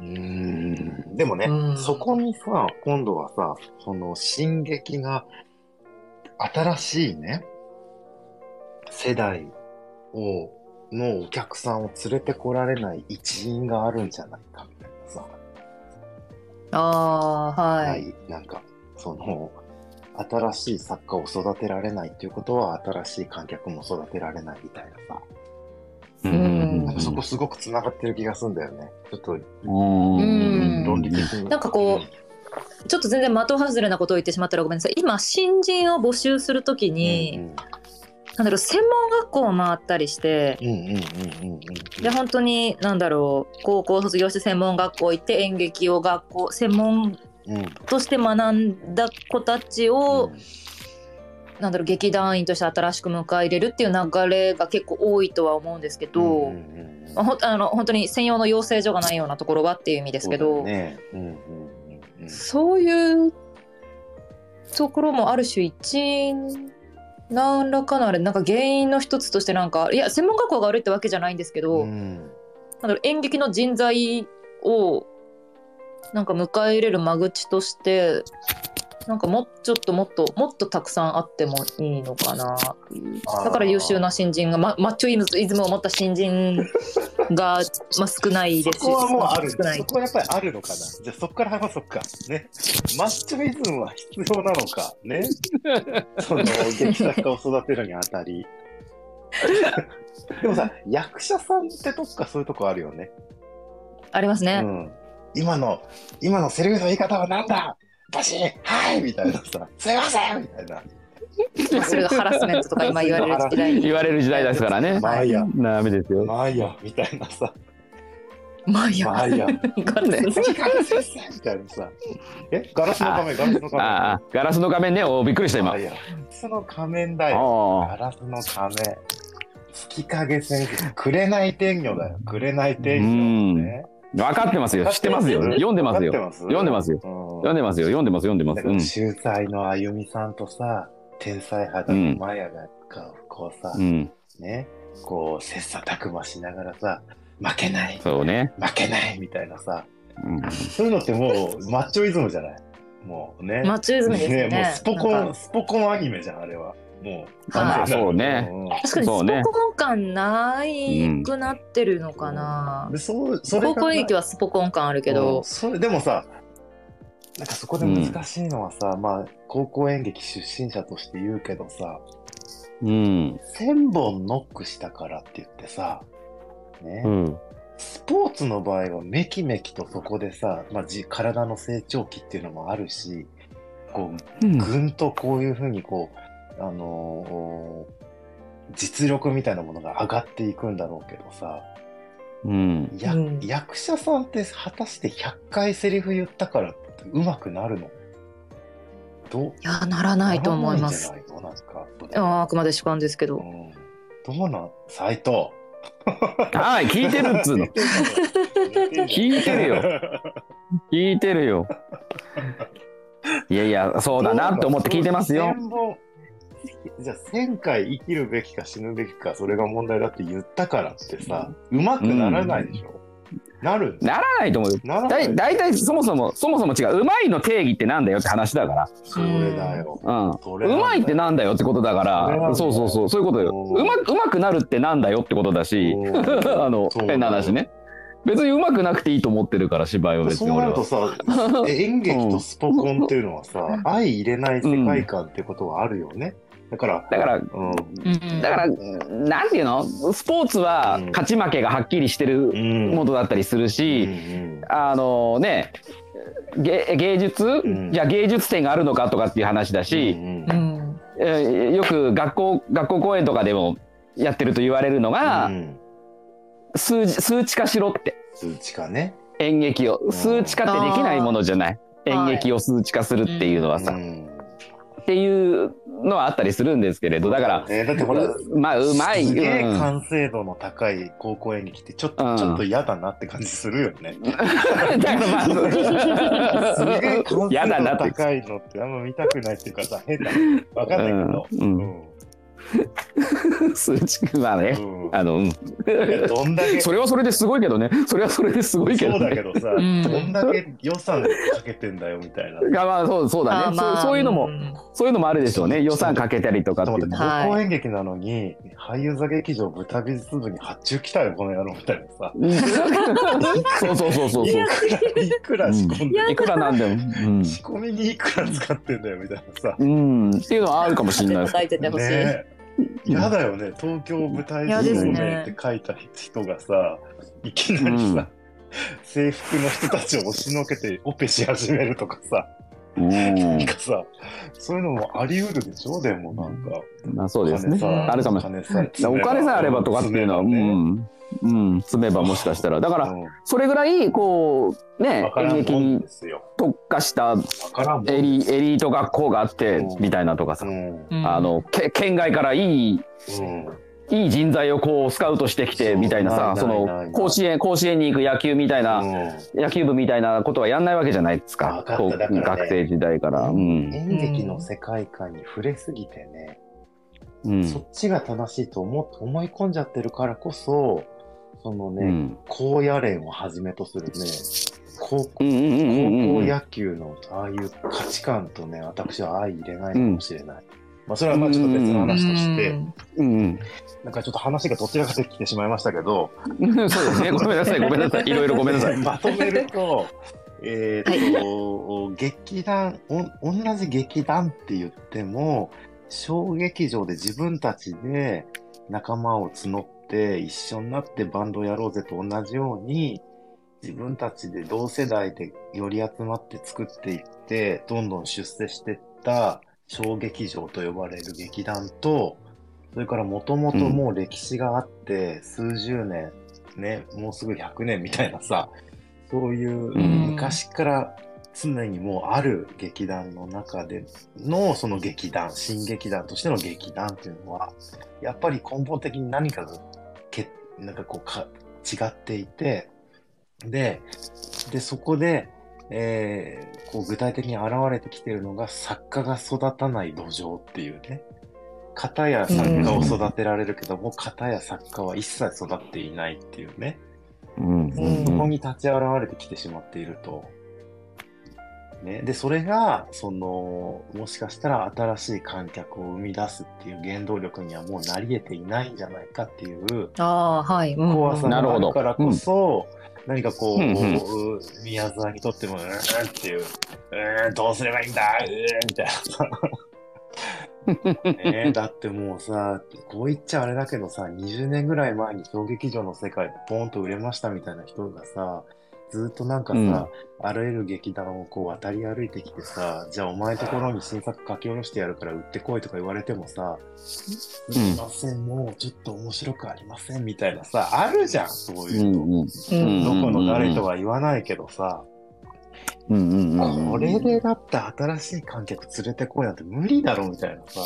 うん。でもね、うん。そこにさ、今度はさ、その進撃が新しいね、世代を、のお客さんを連れてこられない一因があるんじゃないかみたいなさ、ああ、はい。はい、なんか、その、新しい作家を育てられないっていうことは、新しい観客も育てられないみたいなさ、うんうんなんかそこすごく繋がってる気がするんだよね。ちょっとうん論理的に。なんかこちょっと全然的外れなことを言ってしまったらごめんなさい。今、新人を募集するときうん、に、うんなんだろう、専門学校を回ったりして、うんうんうんうんうん。で、本当に、なんだろう、高校卒業して専門学校行って演劇を学校、専門うんとして学んだ子たちを、なんだろう、劇団員として新しく迎え入れるっていう流れが結構多いとは思うんですけど、うんうんほんあの本当に専用の養成所がないようなところはっていう意味ですけど、そうだね。うんうんうんうんそういうところもある種一因何らかのあれなんか原因の一つとしてなんかいや専門学校が悪いってわけじゃないんですけど、うん。なんだろう演劇の人材をなんか迎え入れる間口としてなんかもうちょっともっともっとたくさんあってもいいのかなだから優秀な新人が、ま、マッチョイズムを持った新人が、まあ、少ないですしそこはもうある。そこはやっぱりあるのかな。じゃあそこから話そうか。ね。マッチョイズムは必要なのか。ね。その、劇作家を育てるにあたり。でもさ、役者さんってどっかそういうとこあるよね。ありますね。うん。今の、今のセリフの言い方はなんだバシッはいみたいなさ、すいませんみたいな。それがハラスメントとか今言われる時代 に。言われる時代ですからね。まあいいや。ダメですよ。まあいいや。みたいなさ。まあいいや。まあいいや。ガラさ。え？ガラスの仮面、ガラスの仮面。ああ、ガラスの画面ね、おびっくりした今。ああいや、その仮面だよ。あガラスの仮面。月影先生。紅天女だよ。紅天女、ね。分かってますよ。知ってますよ。読んでますよ。読んでますよ。うん読んでますよ。読んでます。読んでます。うん。秀才のあゆみさんとさ、天才肌のマヤが、こうさ、うん。ね、こう、切磋琢磨しながらさ、負けない、そうね。負けないみたいなさ、うんそういうのってもう、マッチョイズムじゃない？もうね。マッチョイズムですよね。もうスポコン、スポコンアニメじゃん、あれは。もう。あーそうね確かにスそうねポコン感ないくなってるのかな。でそうそ高校演劇はスポコン感あるけうんど、それでもさなんかそこで難しいのはさ、まあ高校演劇出身者として言うけどさうん。1000本ノックしたからって言ってさね、うん。スポーツの場合はめきめきとそこでさ、まあ、じ体の成長期っていうのもあるしこうぐんとこういうふうにこう、あのー実力みたいなものが上がっていくんだろうけどさ、うん。やうん役者さんって果たして100回セリフ言ったからって上手くなるの？どう？いや、ならないと思います。あーあくまで主観ですけど。うん、どうなん？斎藤。はい、聞いてるっつうの。聞いてるよ。聞いてるよ。いやいや、そうだなって思って聞いてますよ。1000 本じゃあ1000回生きるべきか死ぬべきかそれが問題だって言ったからってさ、うまくならないでしょ、なるんだならないと思うよ。だいだいたいそもそも、そもそも違う。うまいの定義ってなんだよって話だかそれだよ。ら。うん。それなんだようまいってなんだよってことだから、そうそうそう、そういうことよ。うんうまうまくなるってなんだよってことだし、うん あの、変な話ね。別にうまくなくていいと思ってるから、芝居は別そうに俺は。なるとさ、え演劇とスポコンっていうのはさ、相入れない世界観ってことはあるよね。だから、だから、うん、うんだから、なんていうの？スポーツはうん。勝ち負けがはっきりしてるうん。ものだったりするうんし、うん。あのね、芸芸術、ん。じゃあ芸術点があるのかとかっていう話だし、うんうん。えーよく学校学校公演とかでもやってると言われるのが、うん。数字数値化しろって。数値化ね。演劇を。ん。数値化ってできないものじゃない。演劇を数値化するっていうのはさ、うんっていうのはあったりするんですけれどだから、ね。だってほら、まあうまい、すげえうん。完成度の高い高校演劇ってちょっと、うん。ちょっと嫌だなって感じするよね。だからますあげえ完嫌成度高いのってあんま見たくないっていうかさ、変だ。わかんないけど。うん。うん。うん数値まあねうん。あの、うん、どんだけそれはそれですごいけどね。それはそれですごいけどそうだねけどさ、うん。どんだけ予算かけてんだよみたいな。がまあそうそうだね、あまあ。そうそういうのもんそういうのもあるでしょうね。予算かけたりとかっていうのは。い高校演劇なのに、俳優座劇場豚美術部に発注来たよ、この野郎みたいなさ。うん。そうそうそうそうそう。いくら仕込んで、いくらなんでも、うん。仕込みにいくら使ってんだよみたいなさ。うん、っていうのはあるかもしれない。です。ね嫌だよね、東京舞台照明って書いた人がさ、いきなりさ、制服の人たちを押しのけてオペし始めるとかさ、うんなんかさ、そういうのもあり得るでしょ、でもなんか。まあそうですね。お金さあるかも。しれないお金さえあればとかっていうのは、う詰めばね。ん、うん、積めばもしかしたら。だからうん。それぐらいこうね演劇に。特化したエリエリート学校があってうん。みたいなとかさ、うん。うん。あのけ県外からいいうんいい人材をこうスカウトしてきてみたいなさその甲子園甲子園に行く野球みたいな、う。ん野球部みたいなことはやんないわけじゃないですか。わか学生時代から。うん。演劇の世界観に触れすぎてね、うん。そっちが正しいと思思い込んじゃってるからこそ、そのね、うん。高野連をはじめとするね、高校野球のああいう価値観とね、私は相入れないかもしれない。まあ、それはまあちょっと別の話として、うんうん。なんかちょっと話がどちらかときてしまいましたけど、う んそうですね。ごめんなさい。ごめんなさい。いろいろごめんなさい。まとめると、えーっと、劇団お、同じ劇団って言っても、小劇場で自分たちで仲間を募って一緒になってバンドやろうぜと同じように、自分たちで同世代でより集まって作っていって、どんどん出世していった小劇場と呼ばれる劇団と、それからもともともう歴史があって、数十年、ね、もうすぐ100年みたいなさ、そういううん。昔から常にもうある劇団の中でのその劇団、新劇団としての劇団っていうのは、やっぱり根本的に何かがけなんかこうか違っていて、で、で、そこで、えーこう具体的に現れてきてるのが作家が育たない土壌っていうね。片や作家を育てられるけども、片や作家は一切育っていないっていうね。うん。うん。そこに立ち現れてきてしまっていると。ね、で、それが、その、もしかしたら新しい観客を生み出すっていう原動力にはもうなり得ていないんじゃないかっていう。ああはい。うん。怖さがあなるほどるからこそ、何かこう、うんうん宮沢にとっても、うーんっていう、うーん、どうすればいいんだ、うーん、みたいなさ。ねえだってもうさ、こう言っちゃあれだけどさ、20年ぐらい前に小劇場の世界でポーンと売れましたみたいな人がさ、ずっとなんかさ、うん。あらゆる劇団をこう渡り歩いてきてさ、じゃあお前のところに新作書き下ろしてやるから売ってこいとか言われてもさ、すいません、もうちょっと面白くありませんみたいなさ、あるじゃん、そういうの。うんどこの誰とは言わないけどさ、うんうんうんうん。これでだって新しい観客連れてこいなんて無理だろみたいなさ。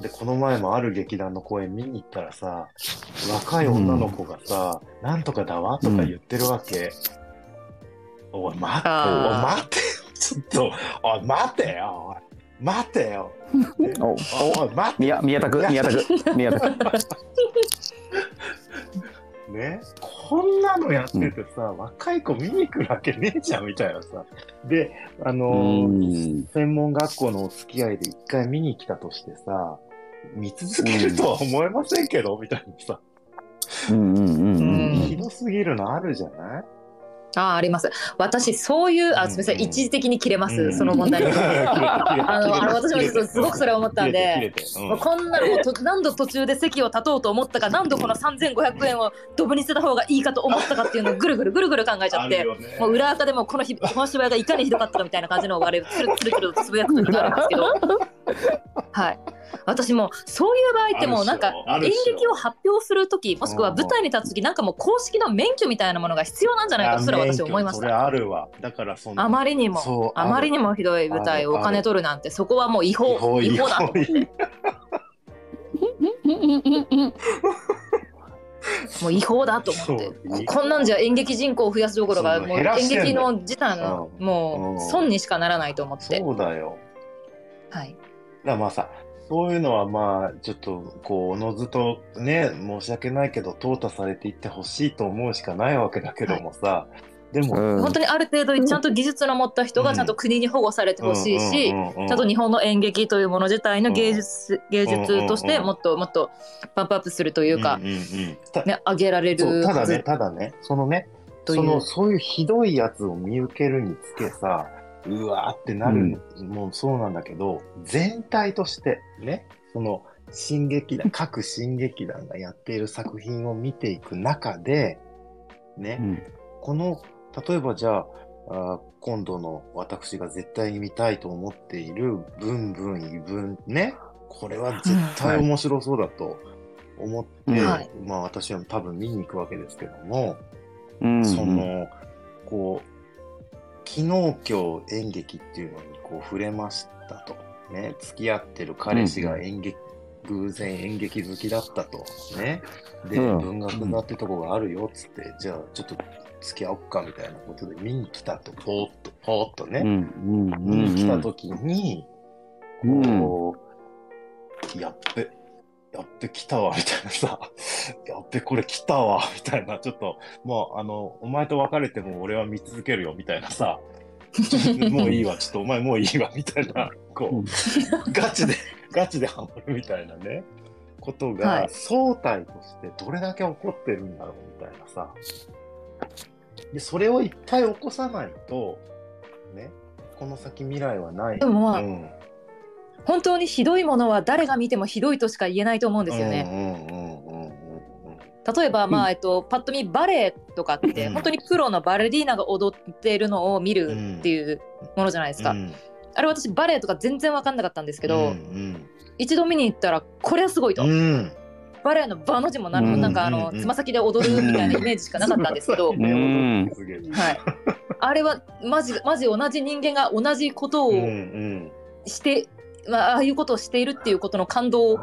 で、この前もある劇団の公演見に行ったらさ、若い女の子がさ、なんとかだわとか言ってるわけ。おい、待って、おい、待ってよ、ちょっと、おい、待てよ、おい、待てよ。おおおい、待って。宮宮田区宮田区宮田区 ね、こんなのやっててさ、若い子見に来るわけねえじゃんみたいなさ。で、あのーうん。専門学校のお付き合いで一回見に来たとしてさ、見続けるとは思えませんけど、みたいなさ、うんうんうんひどすぎるのあるじゃない？あああります。私そういうあすみません、うん一時的に切れます、うんその問題に。ああのあの私もちょっとすごくそれ思ったんで。もうこんなのもうと何度途中で席を立とうと思ったか何度この3500円をドブに捨てた方がいいかと思ったかっていうのをぐるぐるぐるぐる考えちゃって、もう裏垢でもこの日この芝居がいかにひどかったかみたいな感じのをあれつるつるつるとつぶやく時があるんですけど。はい私もそういう場合ってもうなんか演劇を発表する時もしくは舞台に立つ時なんかもう公式の免許みたいなものが必要なんじゃないかとすら私思いました。あるわ。だからそのあまりにも。あまりにもひどい舞台をお金取るなんてそこはもう違法。違法だと思ってもう違法だと思って。ここんなんじゃ演劇人口を増やすどころかそうもう演劇の自体のうん。もう損にしかならないと思って。そうだよ。はい。だまあさ、そういうのはまあ、ちょっと、こう、おのずとね、申し訳ないけど、淘汰されていってほしいと思うしかないわけだけどもさ、でも、うん。本当にある程度ちゃんと技術の持った人がちゃんと国に保護されてほしいし、うんうんうんうんちゃんと日本の演劇というもの自体の芸術,、芸術としてもっともっとパンプアップするというか、んんうん。たね、上げられるただね、ただね、そのね、といそうの、う。そういうひどいやつを見受けるにつけさ、うわーってなる。もうそうなんだけど、全体としてね、その、新劇団、各新劇団がやっている作品を見ていく中で、ね、うん。この、例えばじゃあ、今度の私が絶対に見たいと思っている、ブンブン異文ね、これは絶対面白そうだと思って、うんはい。まあ私は多分見に行くわけですけども、うん。その、こう、昨日今日演劇っていうのにこう触れましたと。ね、付き合ってる彼氏が演劇、偶然演劇好きだったと。ね。で、うん文学座ってとこがあるよっつって、じゃあちょっと付き合おっかみたいなことで見に来たと、ぽーっと、ぽーっとね。うんうんうん見に来た時に、うんこう、やっべ、やっべ来たわ、みたいなさ、やっべこれ来たわ、みたいな、ちょっと、もう、あの、お前と別れても俺は見続けるよ、みたいなさ、もういいわ、ちょっとお前もういいわ、みたいな、こうガチで、ガチでハマるみたいなね、ことはがい、相対としてどれだけ起こってるんだろう、みたいなさ。で、それをいっぱい起こさないと、ね、この先未来はない。でもまあうん本当にひどいものは誰が見てもひどいとしか言えないと思うんですよね。例えば、まうんあえっと、パッと見バレエとかって、うん本当にプロのバレリーナが踊っているのを見るっていうものじゃないですか。うん。あれ私バレエとか全然分かんなかったんですけど、うん一度見に行ったらこれはすごいと、うん。うんバレエの場の字もなんなんかあのうんつま先で踊るみたいなイメージしかなかったんですけど、あれはマジマジ同じ人間が同じことをして、まあ、ああいうことをしているっていうことの感動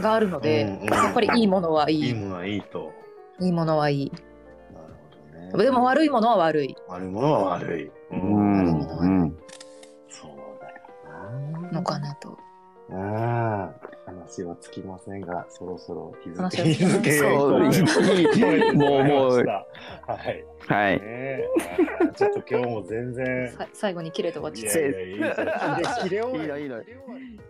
があるので、うんうんやっぱりいいものはいいいいものはいいと。いいものはいいなるほどね。でも悪いものは悪い悪いものは悪い。ううん悪いものはうんそうだよな。のかなと。ああ、話はつきませんが、そろそろ日付日付そういいもうもうはい。はい。ちょっと今日も全然。さ 最後に切れて終わっちゃっいやいやいいいいのいいの。切れ終わり